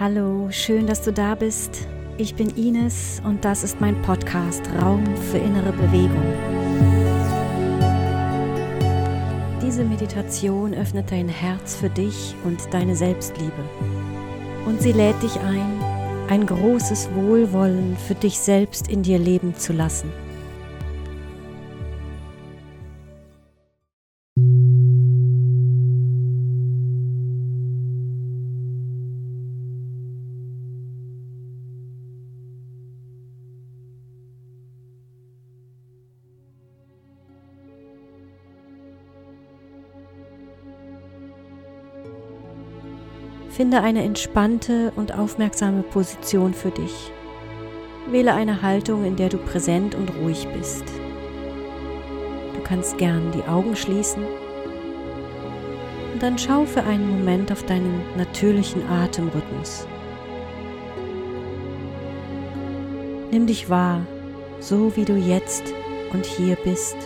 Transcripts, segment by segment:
Hallo, schön, dass du da bist. Ich bin Ines und das ist mein Podcast Raum für innere Bewegung. Diese Meditation öffnet dein Herz für dich und deine Selbstliebe. Und sie lädt dich ein, ein großes Wohlwollen für dich selbst in dir leben zu lassen. Finde eine entspannte und aufmerksame Position für dich. Wähle eine Haltung, in der du präsent und ruhig bist. Du kannst gern die Augen schließen und dann schau für einen Moment auf deinen natürlichen Atemrhythmus. Nimm dich wahr, so wie du jetzt und hier bist.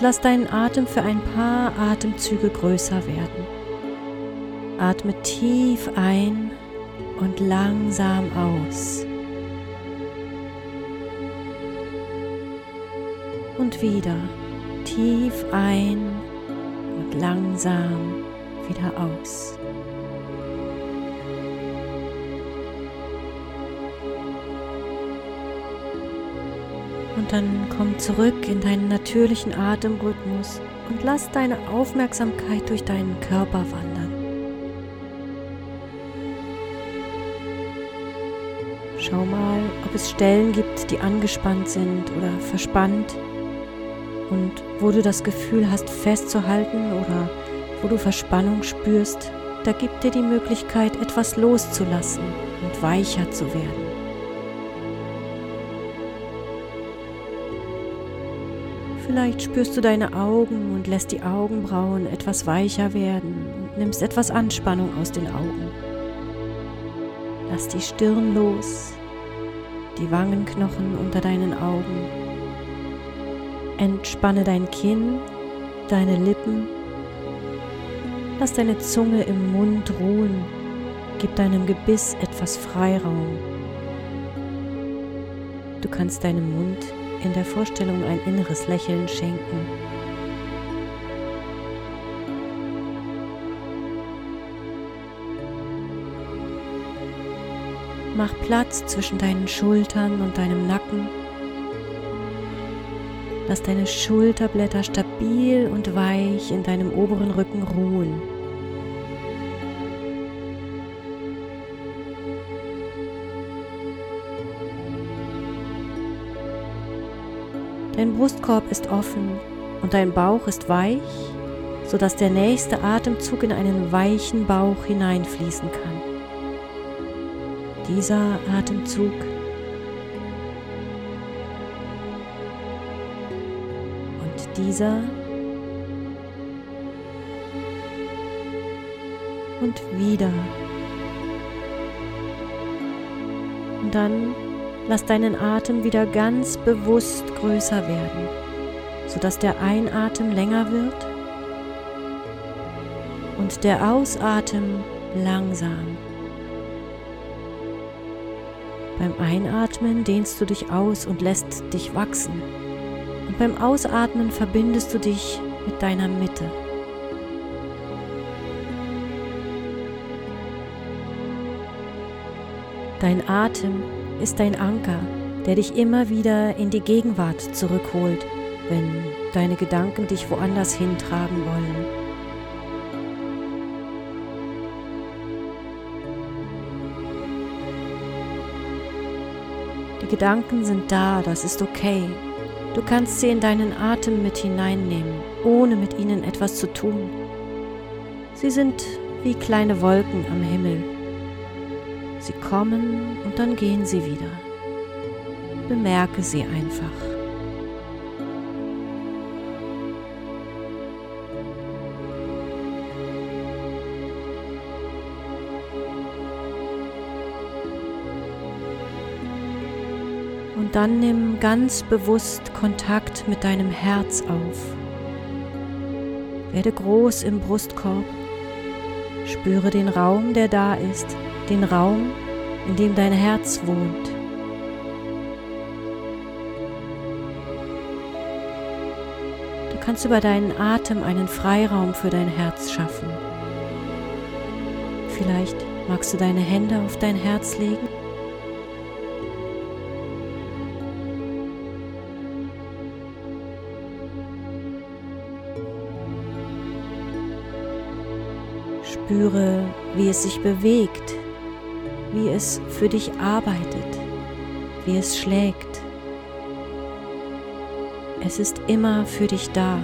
Und lass deinen Atem für ein paar Atemzüge größer werden. Atme tief ein und langsam aus. Und wieder tief ein und langsam wieder aus. Dann komm zurück in deinen natürlichen Atemrhythmus und lass deine Aufmerksamkeit durch deinen Körper wandern. Schau mal, ob es Stellen gibt, die angespannt sind oder verspannt und wo du das Gefühl hast, festzuhalten oder wo du Verspannung spürst, da gibt dir die Möglichkeit, etwas loszulassen und weicher zu werden. Vielleicht spürst du deine Augen und lässt die Augenbrauen etwas weicher werden und nimmst etwas Anspannung aus den Augen. Lass die Stirn los, die Wangenknochen unter deinen Augen. Entspanne dein Kinn, deine Lippen. Lass deine Zunge im Mund ruhen. Gib deinem Gebiss etwas Freiraum. Du kannst deinem Mund in der Vorstellung ein inneres Lächeln schenken. Mach Platz zwischen deinen Schultern und deinem Nacken. Lass deine Schulterblätter stabil und weich in deinem oberen Rücken ruhen. Dein Brustkorb ist offen und dein Bauch ist weich, sodass der nächste Atemzug in einen weichen Bauch hineinfließen kann. Dieser Atemzug und dieser und wieder. Und dann Lass deinen Atem wieder ganz bewusst größer werden, sodass der Einatmen länger wird und der Ausatmen langsam. Beim Einatmen dehnst du dich aus und lässt dich wachsen. Und beim Ausatmen verbindest du dich mit deiner Mitte. Dein Atem ist dein Anker, der dich immer wieder in die Gegenwart zurückholt, wenn deine Gedanken dich woanders hintragen wollen. Die Gedanken sind da, das ist okay. Du kannst sie in deinen Atem mit hineinnehmen, ohne mit ihnen etwas zu tun. Sie sind wie kleine Wolken am Himmel, kommen und dann gehen sie wieder. Bemerke sie einfach. Und dann nimm ganz bewusst Kontakt mit deinem Herz auf. Werde groß im Brustkorb. Spüre den Raum, der da ist, den Raum, in dem dein Herz wohnt. Du kannst über deinen Atem einen Freiraum für dein Herz schaffen. Vielleicht magst du deine Hände auf dein Herz legen Spüre, wie es sich bewegt, wie es für dich arbeitet, wie es schlägt. Es ist immer für dich da.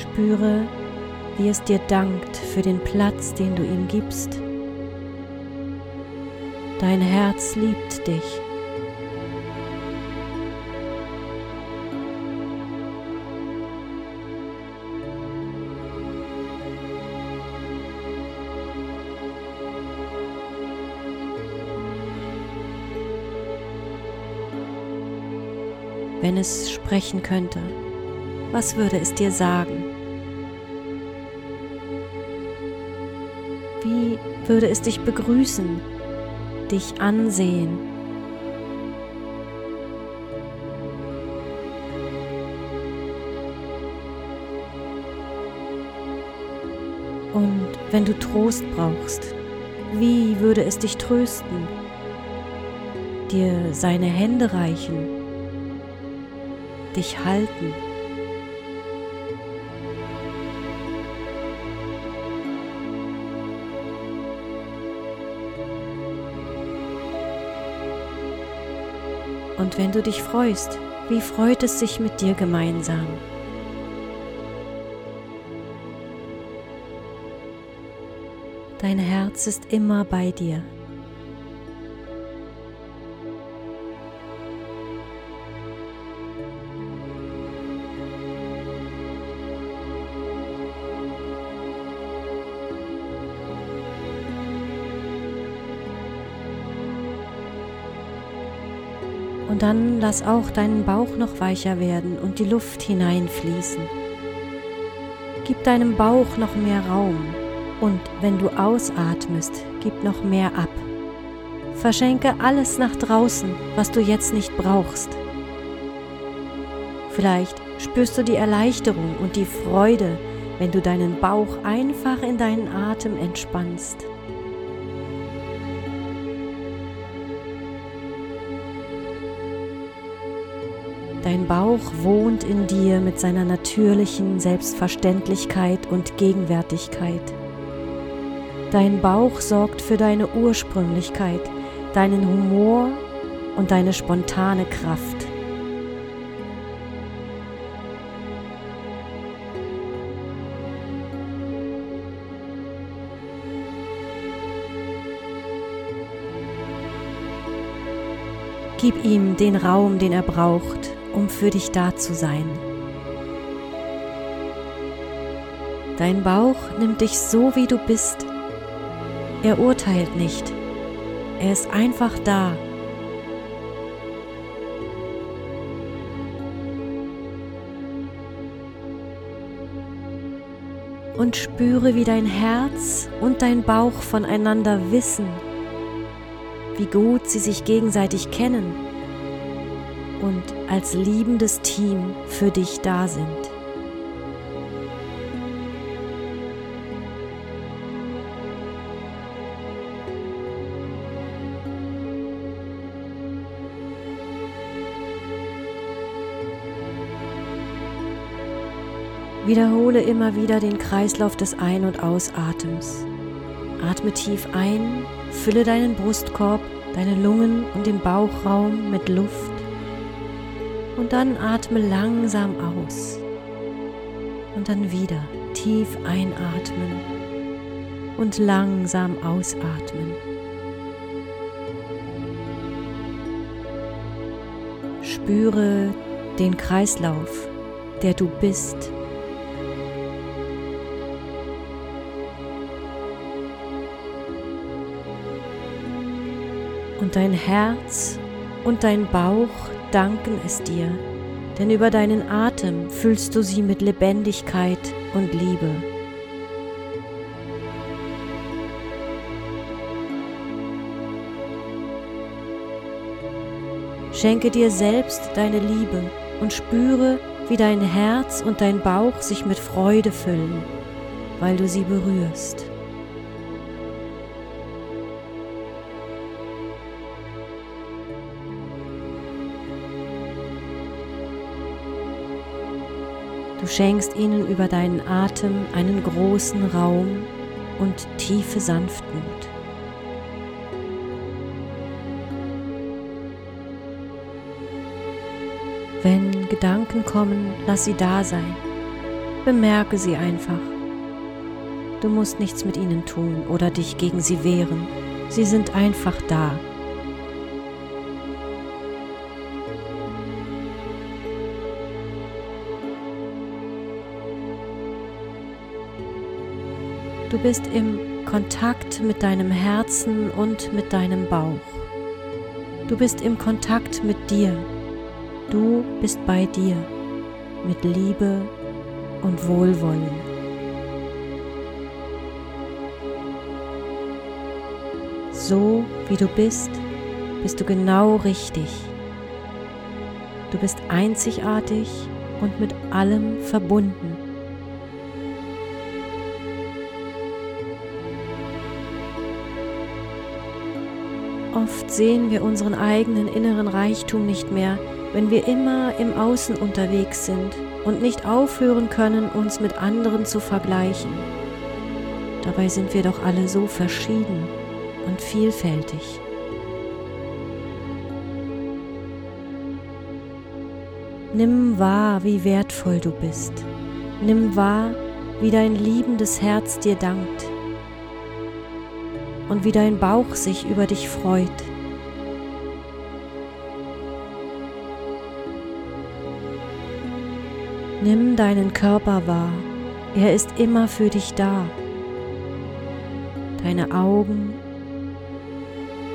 Spüre, wie es dir dankt für den Platz, den du ihm gibst. Dein Herz liebt dich. Wenn es sprechen könnte, was würde es dir sagen? Wie würde es dich begrüßen, dich ansehen? Und wenn du Trost brauchst, wie würde es dich trösten? Dir seine Hände reichen dich halten. Und wenn du dich freust, wie freut es sich mit dir gemeinsam? Dein Herz ist immer bei dir. Dann lass auch deinen Bauch noch weicher werden und die Luft hineinfließen. Gib deinem Bauch noch mehr Raum und wenn du ausatmest, gib noch mehr ab. Verschenke alles nach draußen, was du jetzt nicht brauchst. Vielleicht spürst du die Erleichterung und die Freude, wenn du deinen Bauch einfach in deinen Atem entspannst. Dein Bauch wohnt in dir mit seiner natürlichen Selbstverständlichkeit und Gegenwärtigkeit. Dein Bauch sorgt für deine Ursprünglichkeit, deinen Humor und deine spontane Kraft. Gib ihm den Raum, den er braucht, um für dich da zu sein. Dein Bauch nimmt dich so, wie du bist. Er urteilt nicht. Er ist einfach da. Und spüre, wie dein Herz und dein Bauch voneinander wissen, wie gut sie sich gegenseitig kennen und als liebendes Team für dich da sind. Wiederhole immer wieder den Kreislauf des Ein- und Ausatems. Atme tief ein, fülle deinen Brustkorb, deine Lungen und den Bauchraum mit Luft und dann atme langsam aus. Und dann wieder tief einatmen und langsam ausatmen. Spüre den Kreislauf, der du bist. Und dein Herz und dein Bauch danken es dir, denn über deinen Atem füllst du sie mit Lebendigkeit und Liebe. Schenke dir selbst deine Liebe und spüre, wie dein Herz und dein Bauch sich mit Freude füllen, weil du sie berührst. Du schenkst ihnen über deinen Atem einen großen Raum und tiefe Sanftmut. Wenn Gedanken kommen, lass sie da sein. Bemerke sie einfach. Du musst nichts mit ihnen tun oder dich gegen sie wehren. Sie sind einfach da. Bist im Kontakt mit deinem Herzen und mit deinem Bauch. Du bist im Kontakt mit dir. Du bist bei dir mit Liebe und Wohlwollen. So wie du bist, bist du genau richtig. Du bist einzigartig und mit allem verbunden. Oft sehen wir unseren eigenen inneren Reichtum nicht mehr, wenn wir immer im Außen unterwegs sind und nicht aufhören können, uns mit anderen zu vergleichen. Dabei sind wir doch alle so verschieden und vielfältig. Nimm wahr, wie wertvoll du bist. Nimm wahr, wie dein liebendes Herz dir dankt und wie dein Bauch sich über dich freut. Nimm deinen Körper wahr, er ist immer für dich da. Deine Augen,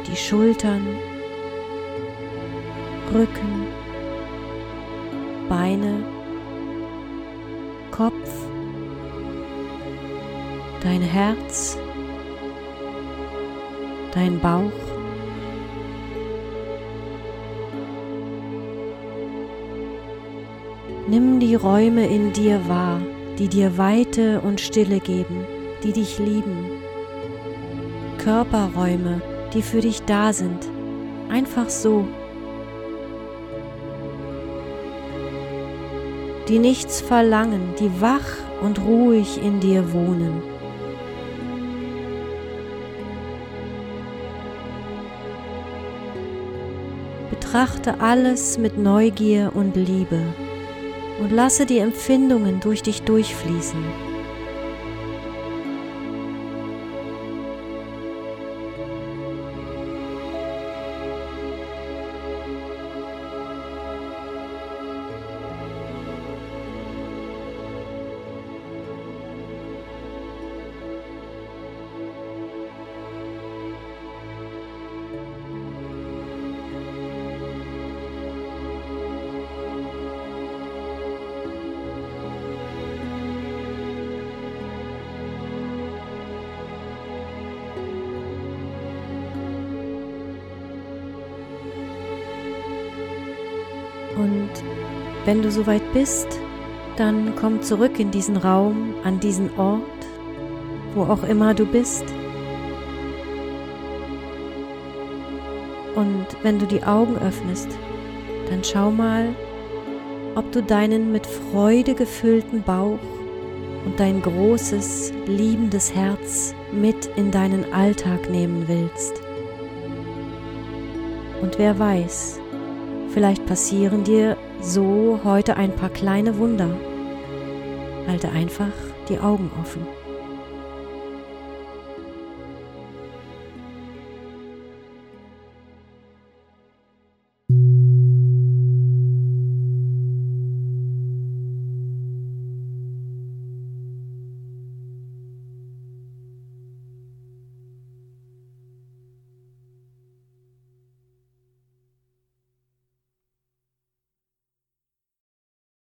die Schultern, Rücken, Beine, Kopf, dein Herz, dein Bauch. Nimm die Räume in dir wahr, die dir Weite und Stille geben, die dich lieben. Körperräume, die für dich da sind, einfach so. Die nichts verlangen, die wach und ruhig in dir wohnen. Betrachte alles mit Neugier und Liebe und lasse die Empfindungen durch dich durchfließen. Wenn du soweit bist, dann komm zurück in diesen Raum, an diesen Ort, wo auch immer du bist. Und wenn du die Augen öffnest, dann schau mal, ob du deinen mit Freude gefüllten Bauch und dein großes, liebendes Herz mit in deinen Alltag nehmen willst. Und wer weiß, Vielleicht passieren dir so heute ein paar kleine Wunder. Halte einfach die Augen offen.